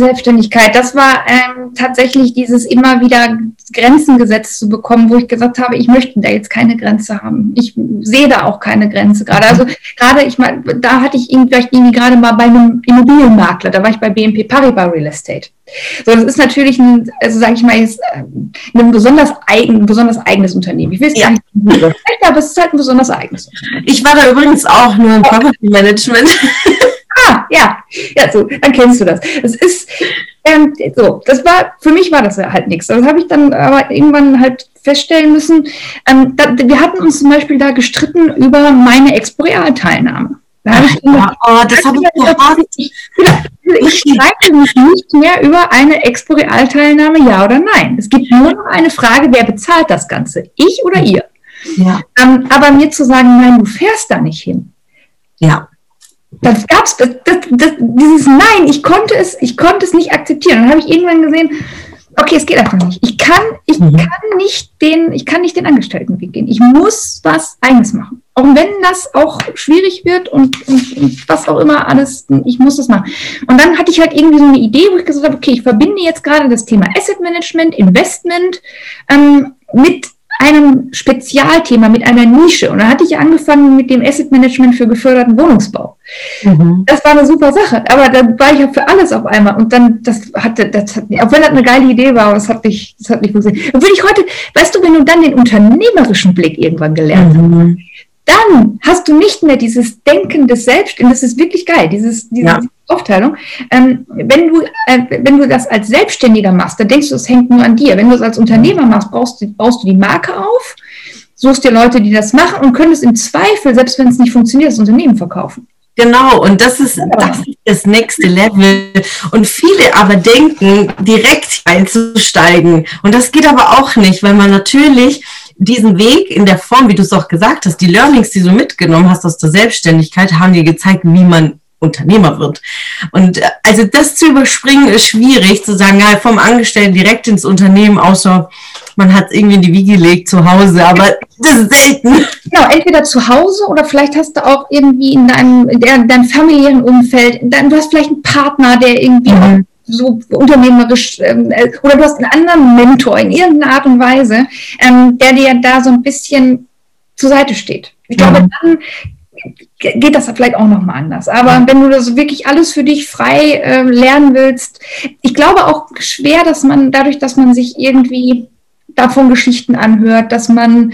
Selbstständigkeit. Das war ähm, tatsächlich dieses immer wieder Grenzen gesetzt zu bekommen, wo ich gesagt habe, ich möchte da jetzt keine Grenze haben. Ich sehe da auch keine Grenze gerade. Also gerade, ich meine, da hatte ich irgendwie, irgendwie gerade mal bei einem Immobilienmakler, da war ich bei BNP Paribas Real Estate. So, das ist natürlich ein, also sage ich mal jetzt, äh, ein besonders eigen, besonders eigenes Unternehmen. Ich will es ja. gar nicht, aber es ist halt ein besonders eigenes Unternehmen. Ich war da übrigens auch nur im Property Management. Ah, ja, ja, so, dann kennst du das. Es ist ähm, so, das war, für mich war das halt nichts. Das habe ich dann aber irgendwann halt feststellen müssen. Ähm, da, wir hatten uns zum Beispiel da gestritten über meine Exporeal-Teilnahme. Da habe ich immer, oh, das habe ich gehört. Ich, ich streite mich nicht mehr über eine Exporeal-Teilnahme, ja oder nein. Es gibt nur noch eine Frage, wer bezahlt das Ganze? Ich oder ihr? Ja. Ähm, aber mir zu sagen, nein, du fährst da nicht hin. Ja das gab's, das, das, das, dieses Nein, ich konnte es, ich konnte es nicht akzeptieren. Dann habe ich irgendwann gesehen, okay, es geht einfach nicht. Ich kann, ich mhm. kann nicht den, ich kann nicht den Angestelltenweg gehen. Ich muss was Eigenes machen. Auch wenn das auch schwierig wird und, und, und, was auch immer alles, ich muss das machen. Und dann hatte ich halt irgendwie so eine Idee, wo ich gesagt habe, okay, ich verbinde jetzt gerade das Thema Asset Management, Investment ähm, mit einem Spezialthema, mit einer Nische. Und dann hatte ich angefangen mit dem Asset Management für geförderten Wohnungsbau. Mhm. Das war eine super Sache, aber dann war ich ja für alles auf einmal. Und dann, das hatte, das hat, auch wenn das eine geile Idee war, aber das hat nicht, das hat nicht funktioniert. Und würde ich heute, weißt du, wenn du dann den unternehmerischen Blick irgendwann gelernt mhm. hast, dann hast du nicht mehr dieses Denken des Selbst, und das ist wirklich geil, dieses, diese ja. Aufteilung. Ähm, wenn, du, äh, wenn du das als Selbstständiger machst, dann denkst du, es hängt nur an dir. Wenn du es als Unternehmer machst, brauchst du, baust du die Marke auf, suchst dir Leute, die das machen und könntest im Zweifel, selbst wenn es nicht funktioniert, das Unternehmen verkaufen. Genau, und das ist, das ist das nächste Level. Und viele aber denken, direkt einzusteigen. Und das geht aber auch nicht, weil man natürlich diesen Weg in der Form, wie du es auch gesagt hast, die Learnings, die du mitgenommen hast aus der Selbstständigkeit, haben dir gezeigt, wie man Unternehmer wird. Und äh, also das zu überspringen ist schwierig, zu sagen, ja, vom Angestellten direkt ins Unternehmen, außer man hat es irgendwie in die Wiege gelegt zu Hause, aber das ist selten. Genau, entweder zu Hause oder vielleicht hast du auch irgendwie in deinem, in deinem familiären Umfeld, du hast vielleicht einen Partner, der irgendwie mhm so unternehmerisch ähm, äh, oder du hast einen anderen Mentor in irgendeiner Art und Weise, ähm, der dir da so ein bisschen zur Seite steht. Ich glaube, dann geht das vielleicht auch nochmal anders. Aber wenn du das wirklich alles für dich frei äh, lernen willst, ich glaube auch schwer, dass man dadurch, dass man sich irgendwie davon Geschichten anhört, dass man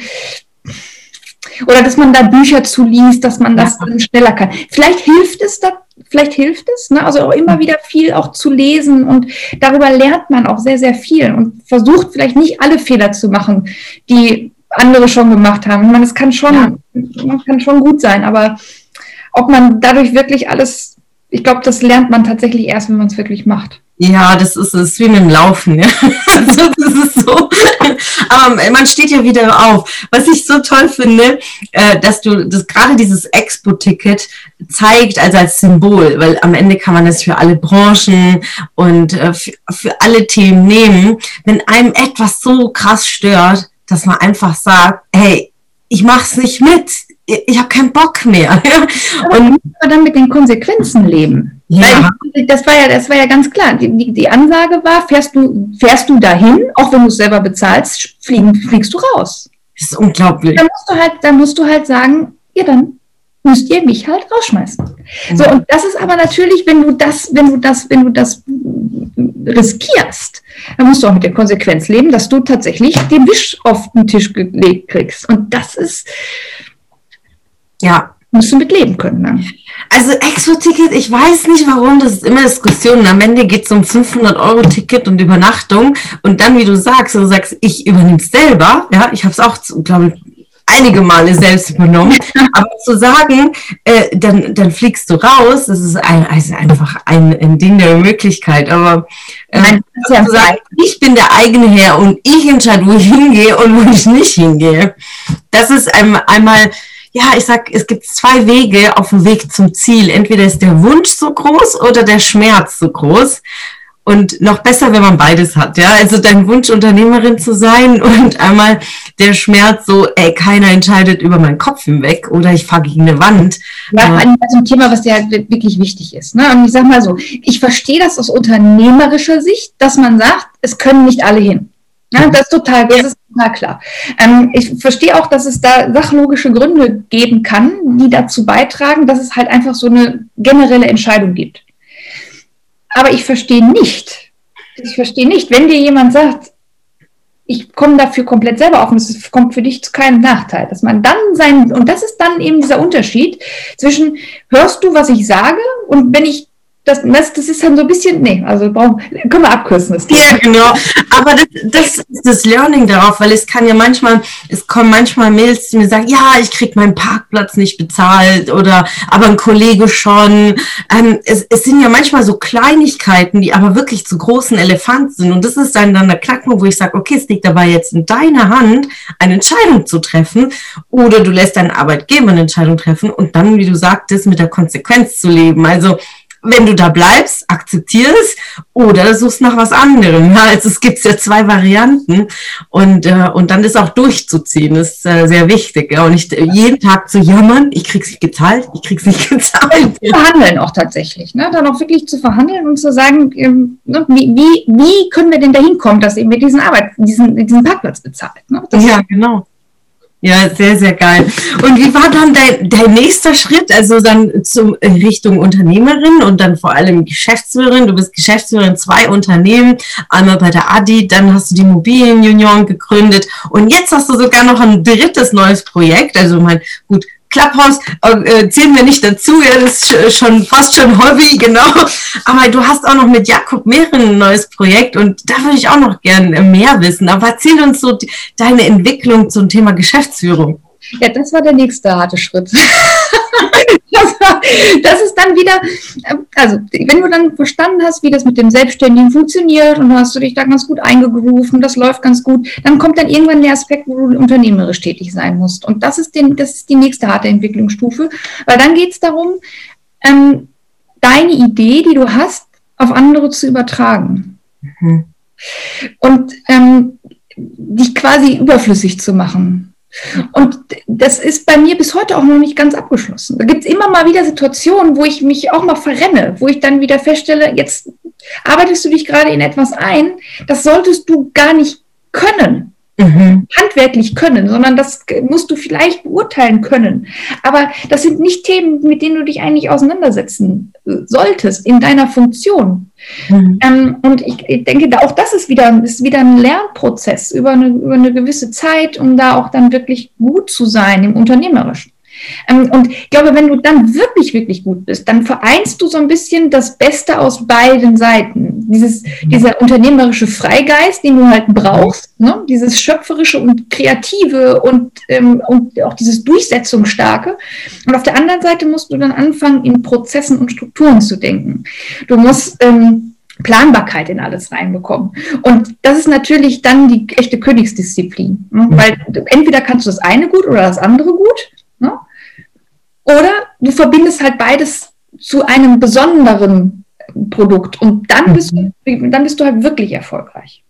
oder dass man da Bücher zuliest, dass man das ja. schneller kann. Vielleicht hilft es da, vielleicht hilft es, ne? also auch immer wieder viel auch zu lesen und darüber lernt man auch sehr, sehr viel und versucht vielleicht nicht alle Fehler zu machen, die andere schon gemacht haben. Ich meine, es kann schon, ja. kann schon gut sein, aber ob man dadurch wirklich alles, ich glaube, das lernt man tatsächlich erst, wenn man es wirklich macht. Ja, das ist es wie mit dem Laufen. Ja. Also, das ist so. Aber man steht ja wieder auf. Was ich so toll finde, äh, dass du das gerade dieses Expo-Ticket zeigt, also als Symbol, weil am Ende kann man das für alle Branchen und äh, für, für alle Themen nehmen. Wenn einem etwas so krass stört, dass man einfach sagt, hey, ich mach's nicht mit, ich habe keinen Bock mehr. und dann mit den Konsequenzen leben. Ja. Weil das war ja, das war ja ganz klar. Die, die Ansage war, fährst du, fährst du dahin, auch wenn du es selber bezahlst, fliegen, fliegst du raus. Das ist unglaublich. Dann musst du halt, dann musst du halt sagen, ja, dann müsst ihr mich halt rausschmeißen. Mhm. So, und das ist aber natürlich, wenn du das, wenn du das, wenn du das riskierst, dann musst du auch mit der Konsequenz leben, dass du tatsächlich den Wisch auf den Tisch gelegt kriegst. Und das ist, ja, musst du mit leben können. Ne? Also Expo-Ticket, ich weiß nicht warum, das ist immer Diskussionen. Am Ende geht es um 500 Euro Ticket und Übernachtung. Und dann, wie du sagst, du sagst, ich übernehme es selber. Ja, ich habe es auch, glaube ich, einige Male selbst übernommen. Aber zu sagen, äh, dann, dann fliegst du raus, das ist ein, also einfach ein, ein Ding der Möglichkeit. Aber äh, Nein, ja zu sagen, ich bin der eigene Herr und ich entscheide, wo ich hingehe und wo ich nicht hingehe. Das ist ein, einmal ja, ich sag, es gibt zwei Wege auf dem Weg zum Ziel. Entweder ist der Wunsch so groß oder der Schmerz so groß. Und noch besser, wenn man beides hat, ja. Also dein Wunsch, Unternehmerin zu sein und einmal der Schmerz so, ey, keiner entscheidet über meinen Kopf hinweg oder ich fahre gegen eine Wand. Ja, ein Thema, was ja wirklich wichtig ist. Ne? Und ich sag mal so, ich verstehe das aus unternehmerischer Sicht, dass man sagt, es können nicht alle hin. Ja, das ist total, das ist total klar. Ähm, ich verstehe auch, dass es da sachlogische Gründe geben kann, die dazu beitragen, dass es halt einfach so eine generelle Entscheidung gibt. Aber ich verstehe nicht, ich verstehe nicht, wenn dir jemand sagt, ich komme dafür komplett selber auf und es kommt für dich zu keinem Nachteil, dass man dann sein, und das ist dann eben dieser Unterschied zwischen, hörst du, was ich sage und wenn ich das, das, das ist dann so ein bisschen, nee, also brauchen, können wir abkürzen. Das ja, genau. Aber das, das ist das Learning darauf, weil es kann ja manchmal, es kommen manchmal Mails, die mir sagen, ja, ich krieg meinen Parkplatz nicht bezahlt oder aber ein Kollege schon. Ähm, es, es sind ja manchmal so Kleinigkeiten, die aber wirklich zu großen Elefanten sind. Und das ist dann, dann der Knackpunkt, wo ich sage, okay, es liegt dabei jetzt in deiner Hand, eine Entscheidung zu treffen. Oder du lässt deinen Arbeitgeber eine Entscheidung treffen und dann, wie du sagtest, mit der Konsequenz zu leben. Also wenn du da bleibst, akzeptier es oder suchst nach was anderem. Ja, also es gibt ja zwei Varianten und, äh, und dann ist auch durchzuziehen, ist äh, sehr wichtig. Ja? Und nicht jeden Tag zu jammern, ich krieg's nicht gezahlt, ich krieg's nicht gezahlt. Verhandeln auch tatsächlich, ne? dann auch wirklich zu verhandeln und zu sagen, ähm, ne, wie, wie, wie können wir denn dahin kommen, dass eben wir diesen Arbeit, diesen, diesen Parkplatz bezahlt. Ne? ja, genau. Ja, sehr, sehr geil. Und wie war dann dein, dein nächster Schritt? Also dann zum Richtung Unternehmerin und dann vor allem Geschäftsführerin. Du bist Geschäftsführerin zwei Unternehmen, einmal bei der Adi, dann hast du die Immobilienunion gegründet und jetzt hast du sogar noch ein drittes neues Projekt. Also mein, gut, Clubhouse äh, zählen wir nicht dazu, ja, das ist schon fast schon Hobby, genau. Aber du hast auch noch mit Jakob Mehren ein neues Projekt und da würde ich auch noch gerne mehr wissen. Aber erzähl uns so deine Entwicklung zum Thema Geschäftsführung. Ja, das war der nächste harte Schritt. das, war, das, ist dann wieder, also wenn du dann verstanden hast, wie das mit dem Selbstständigen funktioniert und hast du dich da ganz gut eingegroovt das läuft ganz gut, dann kommt dann irgendwann der Aspekt, wo du unternehmerisch tätig sein musst. Und das ist, den, das ist die nächste harte Entwicklungsstufe, weil dann geht es darum, ähm, deine Idee, die du hast, auf andere zu übertragen. Mhm. Und ähm, dich quasi überflüssig zu machen. Und das ist bei mir bis heute auch noch nicht ganz abgeschlossen. Da gibt es immer mal wieder Situationen, wo ich mich auch mal verrenne, wo ich dann wieder feststelle, jetzt arbeitest du dich gerade in etwas ein, das solltest du gar nicht können mhm. handwerklich können, sondern das musst du vielleicht beurteilen können. Aber das sind nicht Themen, mit denen du dich eigentlich auseinandersetzen äh, solltest in deiner Funktion. Mhm. Ähm, und ich, ich, denke, auch das ist wieder, ist wieder ein Lernprozess über eine, über eine gewisse Zeit, um da auch dann wirklich gut zu sein im Unternehmerischen. Ähm, und ich glaube, wenn du dann wirklich, wirklich gut bist, dann vereinst du so ein bisschen das Beste aus beiden Seiten. Dieses, dieser unternehmerische Freigeist, den du halt brauchst, ne? dieses schöpferische und kreative und, ähm, und auch dieses Durchsetzungsstarke. Und auf der anderen Seite musst du dann anfangen, in Prozessen und Strukturen zu denken. Du musst ähm, Planbarkeit in alles reinbekommen. Und das ist natürlich dann die echte Königsdisziplin. Ne? Weil entweder kannst du das eine gut oder das andere gut. Oder du verbindest halt beides zu einem besonderen Produkt und dann bist, du, mhm. dann bist du halt wirklich erfolgreich.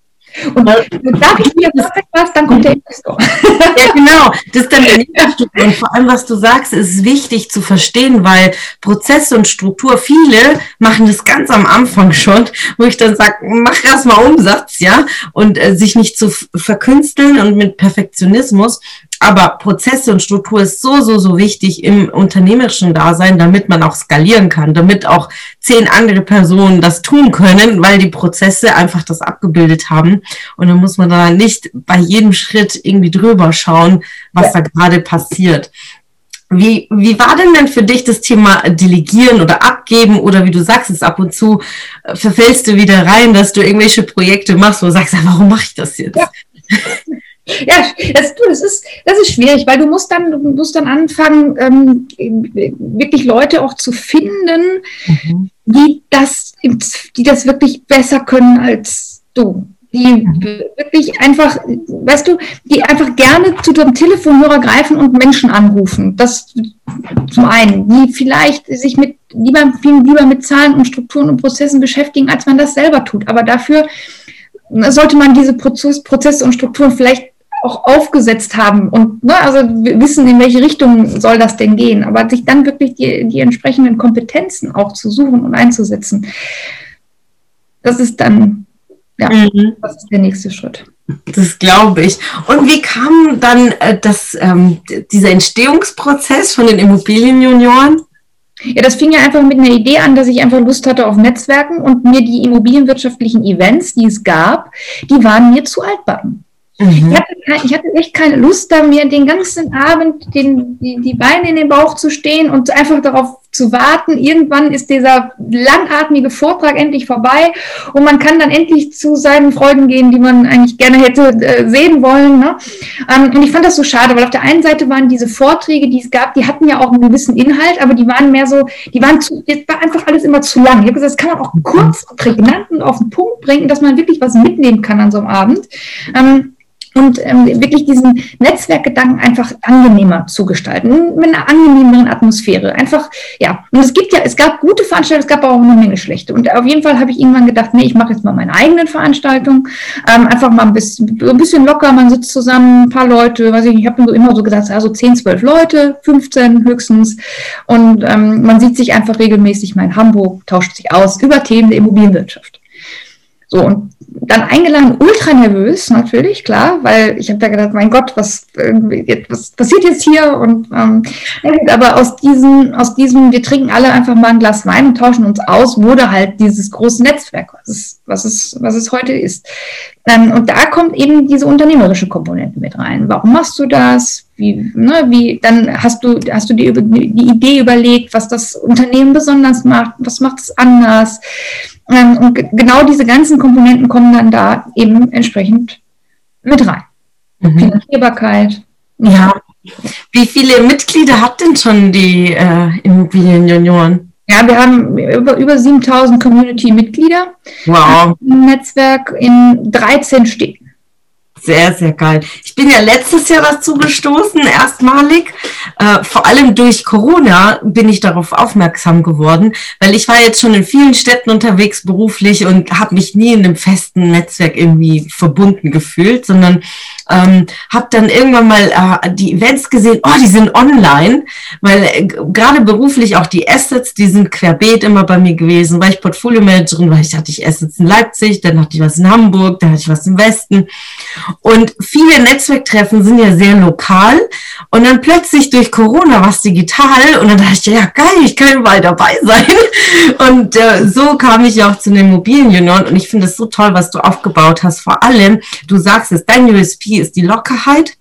Und da du wieder perfekt warst, dann kommt der Investor. Ja, genau. Das ist dann der Investor. Und vor allem, was du sagst, ist wichtig zu verstehen, weil Prozesse und Struktur, viele machen das ganz am Anfang schon, wo ich dann sage, mach erstmal Umsatz, ja, und äh, sich nicht zu verkünsteln und mit Perfektionismus, aber Prozesse und Struktur ist so, so, so wichtig im unternehmerischen Dasein, damit man auch skalieren kann, damit auch zehn andere Personen das tun können, weil die Prozesse einfach das abgebildet haben. Und dann muss man da nicht bei jedem Schritt irgendwie drüber schauen, was da gerade passiert. Wie, wie war denn denn für dich das Thema Delegieren oder Abgeben oder wie du sagst, es ab und zu äh, verfällst du wieder rein, dass du irgendwelche Projekte machst, wo du sagst, warum mache ich das jetzt? Ja. Ja, das, du, das, ist, das ist schwierig, weil du musst dann, du musst dann anfangen, ähm, wirklich Leute auch zu finden, mhm. die, das, die das wirklich besser können als du. die wirklich einfach, weißt du, die einfach gerne zu dem Telefonhörer greifen und Menschen anrufen. Das zum einen, die vielleicht sich mit lieber, viel lieber mit Zahlen und Strukturen und Prozessen beschäftigen, als man das selber tut. Aber dafür sollte man diese Prozess, Prozesse und Strukturen vielleicht auch aufgesetzt haben und ne, also wissen, in welche Richtung soll das denn gehen, aber sich dann wirklich die, die entsprechenden Kompetenzen auch zu suchen und einzusetzen, das ist dann, ja, mhm. das ist der nächste Schritt. Das glaube ich. Und wie kam dann äh, das, ähm, dieser Entstehungsprozess von den Immobilienjunioren? Ja, das fing ja einfach mit einer Idee an, dass ich einfach Lust hatte auf Netzwerken und mir die immobilienwirtschaftlichen Events, die es gab, die waren mir zu altbacken. Mhm. Ich, hatte, ich, hatte, echt keine Lust, da mir den ganzen Abend den, die, die Beine in den Bauch zu stehen und einfach darauf zu warten. Irgendwann ist dieser langatmige Vortrag endlich vorbei und man kann dann endlich zu seinen Freuden gehen, die man eigentlich gerne hätte äh, sehen wollen. Ne? Ähm, und ich fand das so schade, weil auf der einen Seite waren diese Vorträge, die es gab, die hatten ja auch einen gewissen Inhalt, aber die waren mehr so, die waren zu, das war einfach alles immer zu lang. Ich habe gesagt, das kann man auch kurz, prägnant und auf den Punkt bringen, dass man wirklich was mitnehmen kann an so einem Abend. Ähm, und ähm, wirklich diesen Netzwerkgedanken einfach angenehmer zu gestalten, mit einer angenehmeren Atmosphäre. Einfach, ja, und es gibt ja, es gab gute Veranstaltungen, es gab aber auch eine Menge schlechte. Und auf jeden Fall habe ich irgendwann gedacht, nee, ich mache jetzt mal meine eigenen Veranstaltungen, ähm, einfach mal ein bisschen, ein bisschen locker, man sitzt zusammen, ein paar Leute, weiß ich nicht, ich habe immer so gesagt, also 10, 12 Leute, 15 höchstens. Und ähm, man sieht sich einfach regelmäßig mal in Hamburg, tauscht sich aus über Themen der Immobilienwirtschaft. So, und dann eingeladen, ultra nervös natürlich, klar, weil ich habe da gedacht, mein Gott, was, was passiert jetzt hier? Und ähm, aber aus diesem, aus diesem, wir trinken alle einfach mal ein Glas Wein und tauschen uns aus, wurde halt dieses große Netzwerk, was es, was es, was es heute ist. Ähm, und da kommt eben diese unternehmerische Komponente mit rein. Warum machst du das? Wie, ne, wie, dann hast du, hast du dir die Idee überlegt, was das Unternehmen besonders macht, was macht es anders? Ähm, und genau diese ganzen Komponenten kommen dann da eben entsprechend mit rein. Mhm. Finanzierbarkeit. Ja. Wie viele Mitglieder hat denn schon die äh, Immobilienjunioren? Ja, wir haben über, über 7000 Community-Mitglieder. Wow. Im Netzwerk in 13 Städten. Sehr, sehr geil. Ich bin ja letztes Jahr dazu gestoßen, erstmalig. Äh, vor allem durch Corona bin ich darauf aufmerksam geworden, weil ich war jetzt schon in vielen Städten unterwegs beruflich und habe mich nie in einem festen Netzwerk irgendwie verbunden gefühlt, sondern ähm, habe dann irgendwann mal äh, die Events gesehen, oh, die sind online, weil äh, gerade beruflich auch die Assets, die sind querbeet immer bei mir gewesen, weil ich Portfolio-Managerin, weil ich hatte ich Assets in Leipzig, dann hatte ich was in Hamburg, dann hatte ich was im Westen. Und viele Netzwerktreffen sind ja sehr lokal. Und dann plötzlich durch Corona was digital. Und dann dachte ich, ja geil, ich kann überall dabei sein. Und äh, so kam ich ja auch zu den Immobilienunion. Und ich finde es so toll, was du aufgebaut hast, vor allem, du sagst es, dein USP ist die Lockerheit.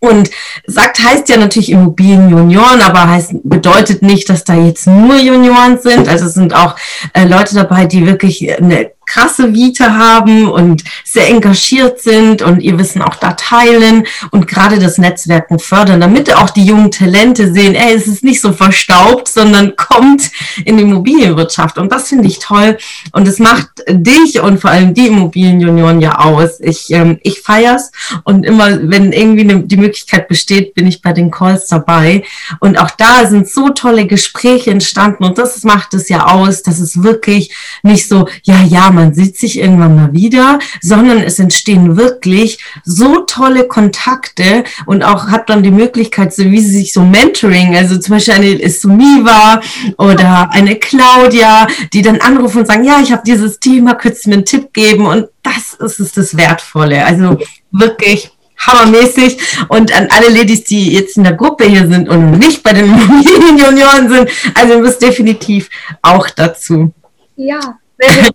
Und sagt heißt ja natürlich Immobilienjunioren, aber heißt, bedeutet nicht, dass da jetzt nur Junioren sind. Also es sind auch äh, Leute dabei, die wirklich eine krasse Vita haben und sehr engagiert sind und ihr Wissen auch da teilen und gerade das Netzwerken fördern, damit auch die jungen Talente sehen, ey, es ist nicht so verstaubt, sondern kommt in die Immobilienwirtschaft. Und das finde ich toll. Und es macht dich und vor allem die Immobilienjunioren ja aus. Ich, ähm, ich feier's und immer, wenn irgendwie ne, die Möglichkeit besteht, bin ich bei den Calls dabei. Und auch da sind so tolle Gespräche entstanden und das macht es ja aus, dass es wirklich nicht so, ja, ja, man sieht sich irgendwann mal wieder, sondern es entstehen wirklich so tolle Kontakte und auch hat dann die Möglichkeit, so wie sie sich so Mentoring, also zum Beispiel eine Sumiva oder eine Claudia, die dann anrufen und sagen, ja, ich habe dieses Thema, könntest du mir einen Tipp geben? Und das ist es das Wertvolle. Also wirklich hammermäßig. Und an alle Ladies, die jetzt in der Gruppe hier sind und nicht bei den Immobilienjunioren sind, also ihr müsst definitiv auch dazu. Ja, sehr, sehr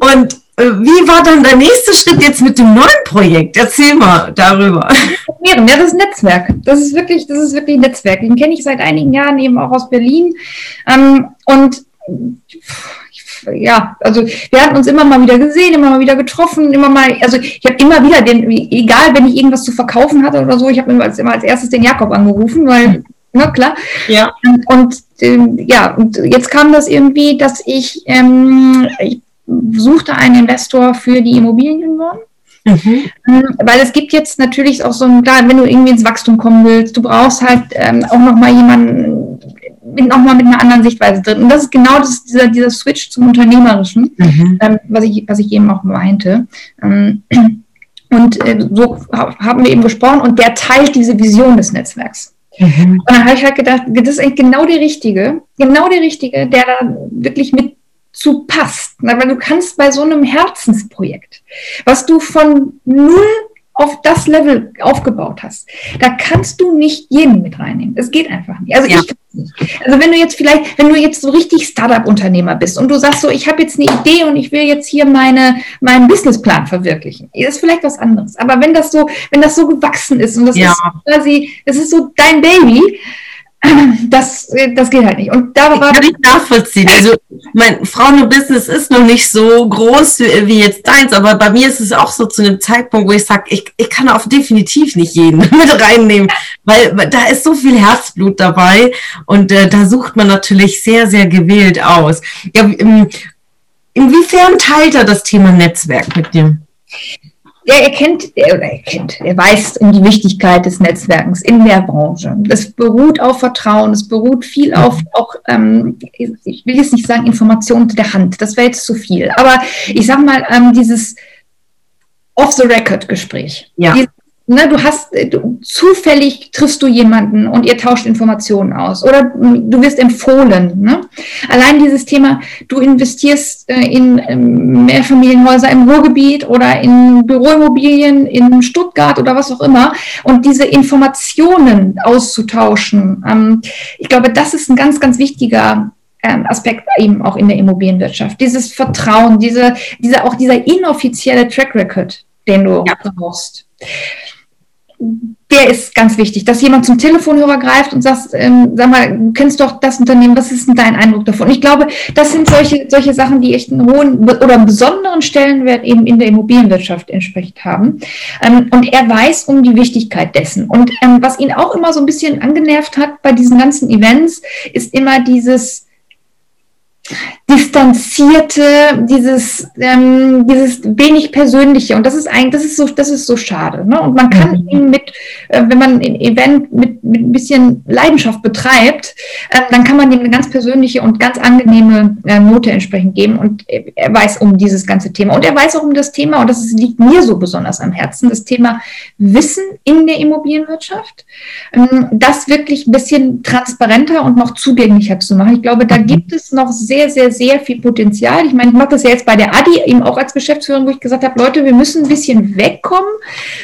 und äh, wie war dann der nächste Schritt jetzt mit dem neuen Projekt? Erzähl mal darüber. Ja, das ist Netzwerk. Das ist wirklich, das ist wirklich Netzwerk. Den kenne ich seit einigen Jahren eben auch aus Berlin. Ähm, und ja, also wir hatten uns immer mal wieder gesehen, immer mal wieder getroffen, immer mal, also ich habe immer wieder den, egal wenn ich irgendwas zu verkaufen hatte oder so, ich habe immer als, immer als erstes den Jakob angerufen, weil na klar. Ja. Und ähm, ja, und jetzt kam das irgendwie, dass ich, ähm, ich suchte einen Investor für die Immobilienunion. Mhm. Ähm, weil es gibt jetzt natürlich auch so ein, klar, wenn du irgendwie ins Wachstum kommen willst, du brauchst halt ähm, auch nochmal jemanden nochmal mit einer anderen Sichtweise drin. Und das ist genau das, dieser, dieser Switch zum Unternehmerischen, mhm. ähm, was, ich, was ich eben auch meinte. Ähm, und äh, so haben wir eben gesprochen und der teilt diese Vision des Netzwerks. Mhm. Und dann habe ich halt gedacht, das ist eigentlich genau der Richtige, genau der Richtige, der da wirklich mit zu passt. Weil du kannst bei so einem Herzensprojekt, was du von null auf das Level aufgebaut hast, da kannst du nicht jeden mit reinnehmen. Es geht einfach nicht. Also ja. ich nicht. Also wenn du jetzt vielleicht, wenn du jetzt so richtig Startup-Unternehmer bist und du sagst so, ich habe jetzt eine Idee und ich will jetzt hier meine, meinen Businessplan verwirklichen, ist vielleicht was anderes. Aber wenn das so, wenn das so gewachsen ist und das ja. ist quasi, das ist so dein Baby, das, das geht halt nicht. Und da war. Kann ich nachvollziehen. Also, mein Frauenbusiness ist noch nicht so groß wie, wie, jetzt deins, aber bei mir ist es auch so zu einem Zeitpunkt, wo ich sage, ich, ich kann auch definitiv nicht jeden mit reinnehmen, weil da ist so viel Herzblut dabei und äh, da sucht man natürlich sehr, sehr gewählt aus. Ja, in, inwiefern teilt er das Thema Netzwerk mit dir? Ja, er kennt, er, er kennt, er weiß um die Wichtigkeit des Netzwerkens in der Branche. Es beruht auf Vertrauen, es beruht viel auf auch, ähm, ich will jetzt nicht sagen Informationen der Hand, das wäre jetzt zu viel, aber ich sag mal, ähm, dieses Off-the-Record-Gespräch. Ja. Dieses ne, du hast, äh, du, zufällig triffst du jemanden und ihr tauscht Informationen aus oder du wirst empfohlen. Ne? Allein dieses Thema, du investierst äh, in ähm, Mehrfamilienhäuser im Ruhrgebiet oder in Büroimmobilien in Stuttgart oder was auch immer und diese Informationen auszutauschen. Ähm, ich glaube, das ist ein ganz, ganz wichtiger ähm, Aspekt eben auch in der Immobilienwirtschaft. Dieses Vertrauen, diese, diese, auch dieser inoffizielle Track Record, den du ja. brauchst der ist ganz wichtig, dass jemand zum Telefonhörer greift und sagt, ähm, sag mal, du kennst doch das Unternehmen, was ist denn dein Eindruck davon? Ich glaube, das sind solche, solche Sachen, die echt einen hohen oder einen besonderen Stellenwert eben in der Immobilienwirtschaft entsprechend haben. Ähm, und er weiß um die Wichtigkeit dessen. Und ähm, was ihn auch immer so ein bisschen angenervt hat bei diesen ganzen Events, ist immer dieses, distanzierte, dieses, ähm, dieses wenig persönliche. Und das ist eigentlich, das ist so, das ist so schade. Ne? Und man kann mhm. ihn mit, äh, wenn man ein Event mit, mit ein bisschen Leidenschaft betreibt, äh, dann kann man ihm eine ganz persönliche und ganz angenehme äh, Note entsprechend geben. Und er weiß um dieses ganze Thema. Und er weiß auch um das Thema, und das ist, liegt mir so besonders am Herzen, das Thema Wissen in der Immobilienwirtschaft, ähm, das wirklich ein bisschen transparenter und noch zugänglicher zu machen. Ich glaube, da mhm. gibt es noch sehr, sehr, sehr viel Potenzial. Ich meine, ich mache das ja jetzt bei der Adi eben auch als Geschäftsführerin, wo ich gesagt habe, Leute, wir müssen ein bisschen wegkommen,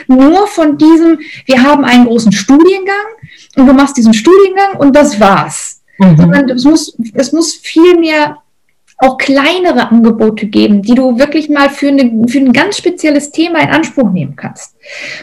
nur von diesem, wir haben einen großen Studiengang und du machst diesen Studiengang und das war's. Mhm. Sondern es muss, es muss viel mehr auch kleinere Angebote geben, die du wirklich mal für, eine, für ein ganz spezielles Thema in Anspruch nehmen kannst.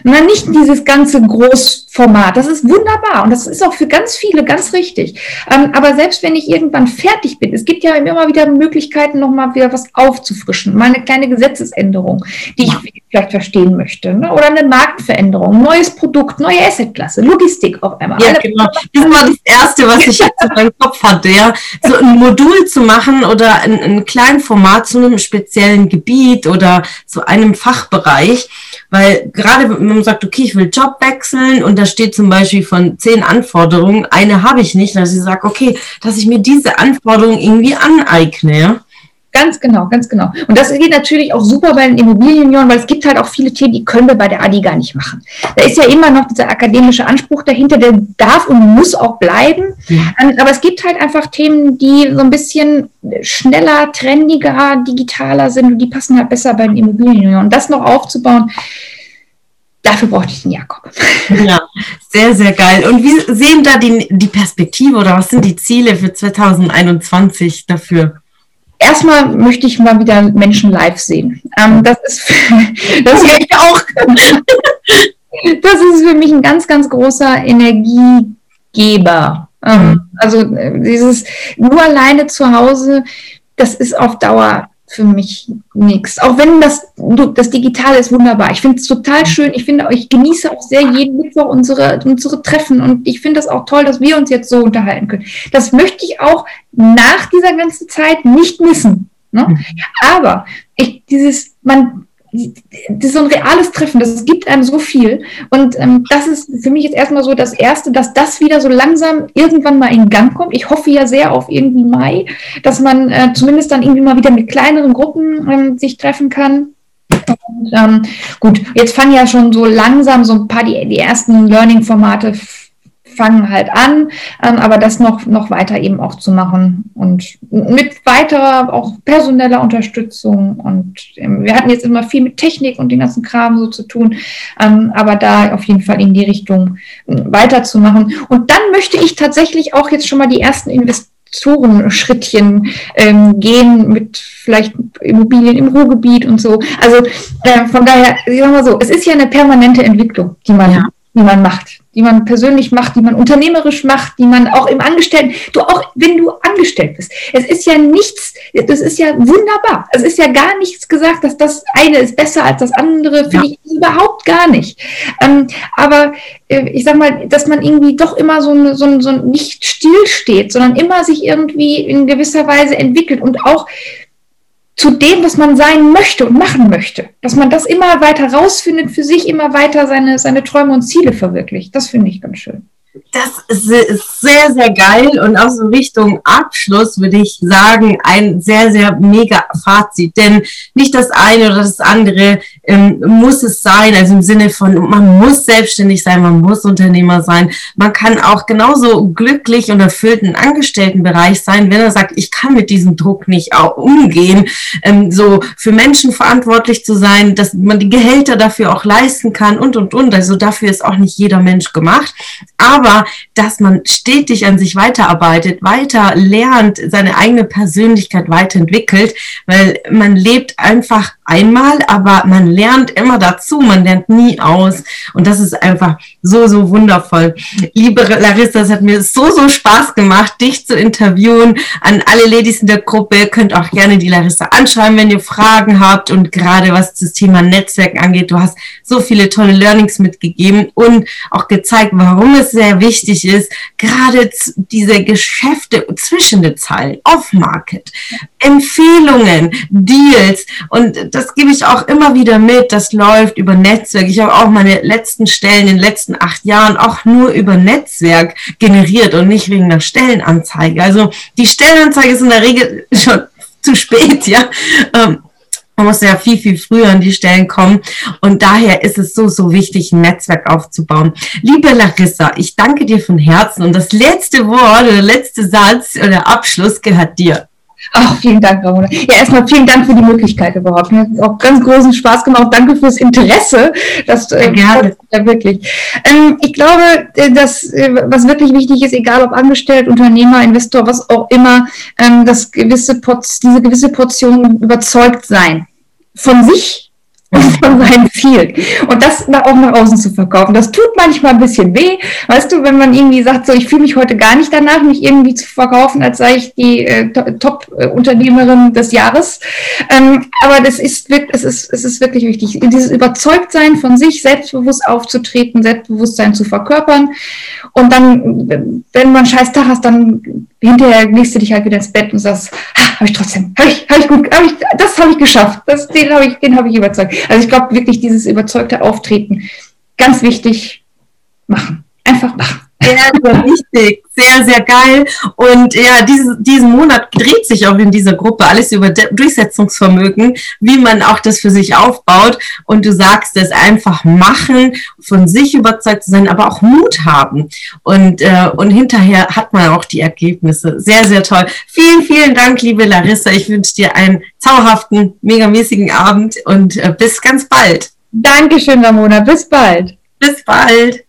Und dann nicht dieses ganze Großformat. Das ist wunderbar und das ist auch für ganz viele ganz richtig. Ähm, aber selbst wenn ich irgendwann fertig bin, es gibt ja immer wieder Möglichkeiten, nochmal wieder was aufzufrischen. Mal eine kleine Gesetzesänderung, die ich vielleicht verstehen möchte. Ne? Oder eine Marktveränderung, neues Produkt, neue Assetklasse, Logistik auf einmal. Ja, genau. Das war das Erste, was ich jetzt in meinem Kopf hatte. Ja? So ein Modul zu machen oder ein, ein Kleinformat zu einem speziellen Gebiet oder zu einem Fachbereich. Weil gerade wenn man sagt, okay, ich will Job wechseln und da steht zum Beispiel von zehn Anforderungen, eine habe ich nicht, dass ich sage, okay, dass ich mir diese Anforderungen irgendwie aneigne. Ganz genau, ganz genau. Und das geht natürlich auch super bei den Immobilienunionen, weil es gibt halt auch viele Themen, die können wir bei der ADI gar nicht machen. Da ist ja immer noch dieser akademische Anspruch dahinter, der darf und muss auch bleiben. Ähm, aber es gibt halt einfach Themen, die so ein bisschen schneller, trendiger, digitaler sind und die passen halt besser bei den Immobilienunionen. Und das noch aufzubauen, dafür brauchte ich den Jakob. Ja, sehr, sehr geil. Und wie sehen da die, die Perspektive oder was sind die Ziele für 2021 dafür? Erstmal möchte ich mal wieder Menschen live sehen. Ähm, das ist, das wäre ich auch. das ist für mich ein ganz, ganz großer Energiegeber. Ähm, also äh, dieses nur alleine zu Hause, das ist auf Dauer für mich nichts. Auch wenn das, das Digitale ist wunderbar. Ich finde es total schön. Ich finde, ich genieße auch sehr jeden Mittwoch unsere, unsere Treffen und ich finde das auch toll, dass wir uns jetzt so unterhalten können. Das möchte ich auch nach dieser ganzen Zeit nicht missen. Ne? Mhm. Aber ich, dieses, man, das ist so ein reales Treffen, das gibt einem so viel. Und ähm, das ist für mich jetzt erstmal so das Erste, dass das wieder so langsam irgendwann mal in Gang kommt. Ich hoffe ja sehr auf irgendwie Mai, dass man äh, zumindest dann irgendwie mal wieder mit kleineren Gruppen ähm, sich treffen kann. Und, ähm, gut, jetzt fangen ja schon so langsam so ein paar die, die ersten Learning-Formate fangen halt an, ähm, aber das noch, noch weiter eben auch zu machen und mit weiterer auch personeller Unterstützung. Und ähm, wir hatten jetzt immer viel mit Technik und den ganzen Kram so zu tun, ähm, aber da auf jeden Fall in die Richtung äh, weiterzumachen. Und dann möchte ich tatsächlich auch jetzt schon mal die ersten Investoren-Schrittchen ähm, gehen mit vielleicht Immobilien im Ruhrgebiet und so. Also äh, von daher, sagen wir mal so, es ist ja eine permanente Entwicklung, die man, ja. die man macht die man persönlich macht, die man unternehmerisch macht, die man auch im Angestellten, du auch, wenn du angestellt bist. Es ist ja nichts, das ist ja wunderbar. Es ist ja gar nichts gesagt, dass das eine ist besser als das andere, finde ja. ich überhaupt gar nicht. Ähm, aber äh, ich sag mal, dass man irgendwie doch immer so, so, so nicht stillsteht, sondern immer sich irgendwie in gewisser Weise entwickelt und auch zu dem, was man sein möchte und machen möchte. Dass man das immer weiter rausfindet für sich, immer weiter seine, seine Träume und Ziele verwirklicht. Das finde ich ganz schön. Das ist sehr, sehr geil und auch so Richtung Abschluss würde ich sagen, ein sehr, sehr mega Fazit. Denn nicht das eine oder das andere ähm, muss es sein, also im Sinne von, man muss selbstständig sein, man muss Unternehmer sein. Man kann auch genauso glücklich und erfüllt im Angestelltenbereich sein, wenn er sagt, ich kann mit diesem Druck nicht auch umgehen, ähm, so für Menschen verantwortlich zu sein, dass man die Gehälter dafür auch leisten kann und, und, und. Also dafür ist auch nicht jeder Mensch gemacht. Aber dass man stetig an sich weiterarbeitet, weiter lernt, seine eigene Persönlichkeit weiterentwickelt, weil man lebt einfach einmal, aber man lernt immer dazu, man lernt nie aus. Und das ist einfach so, so wundervoll. Liebe Larissa, es hat mir so, so Spaß gemacht, dich zu interviewen. An alle Ladies in der Gruppe könnt auch gerne die Larissa anschreiben, wenn ihr Fragen habt und gerade was das Thema Netzwerk angeht. Du hast so viele tolle Learnings mitgegeben und auch gezeigt, warum es sehr wichtig ist, gerade diese Geschäfte zwischen den Zeilen, Off-Market, Empfehlungen, Deals und das gebe ich auch immer wieder mit. Das läuft über Netzwerk. Ich habe auch meine letzten Stellen in den letzten acht Jahren auch nur über Netzwerk generiert und nicht wegen einer Stellenanzeige. Also die Stellenanzeige ist in der Regel schon zu spät, ja. Ähm, man muss ja viel, viel früher an die Stellen kommen. Und daher ist es so, so wichtig, ein Netzwerk aufzubauen. Liebe Larissa, ich danke dir von Herzen. Und das letzte Wort oder letzte Satz oder Abschluss gehört dir. Ach, vielen Dank, Ramona. Ja, erstmal vielen Dank für die Möglichkeit überhaupt. Mir hat auch ganz großen Spaß gemacht. Danke fürs Interesse. Das, äh, gerne. Ja, wirklich. Ähm, ich glaube, äh, dass, äh, was wirklich wichtig ist, egal ob angestellt, Unternehmer, Investor, was auch immer, ähm, dass gewisse Porz, diese gewisse Portion überzeugt sein von sich von seinem Ziel. Und das auch nach außen zu verkaufen. Das tut manchmal ein bisschen weh. Weißt du, wenn man irgendwie sagt, so, ich fühle mich heute gar nicht danach, mich irgendwie zu verkaufen, als sei ich die äh, Top-Unternehmerin des Jahres. Ähm, aber das ist, es ist, es ist wirklich wichtig. Dieses Überzeugtsein von sich, selbstbewusst aufzutreten, Selbstbewusstsein zu verkörpern. Und dann, wenn man einen scheiß Tag hast, dann hinterher legst du dich halt wieder ins Bett und sagst, habe ich trotzdem, habe ich, hab ich gut, hab ich, das habe ich geschafft, das, den habe ich, den habe ich überzeugt. Also ich glaube wirklich dieses überzeugte Auftreten, ganz wichtig, machen, einfach machen. Sehr, sehr wichtig, sehr, sehr geil. Und ja, dieses, diesen Monat dreht sich auch in dieser Gruppe alles über Durchsetzungsvermögen, wie man auch das für sich aufbaut. Und du sagst es einfach machen, von sich überzeugt zu sein, aber auch Mut haben. Und, äh, und hinterher hat man auch die Ergebnisse. Sehr, sehr toll. Vielen, vielen Dank, liebe Larissa. Ich wünsche dir einen zauberhaften, megamäßigen Abend und äh, bis ganz bald. Dankeschön, Ramona. Bis bald. Bis bald.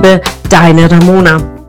Liebe, deine Ramona.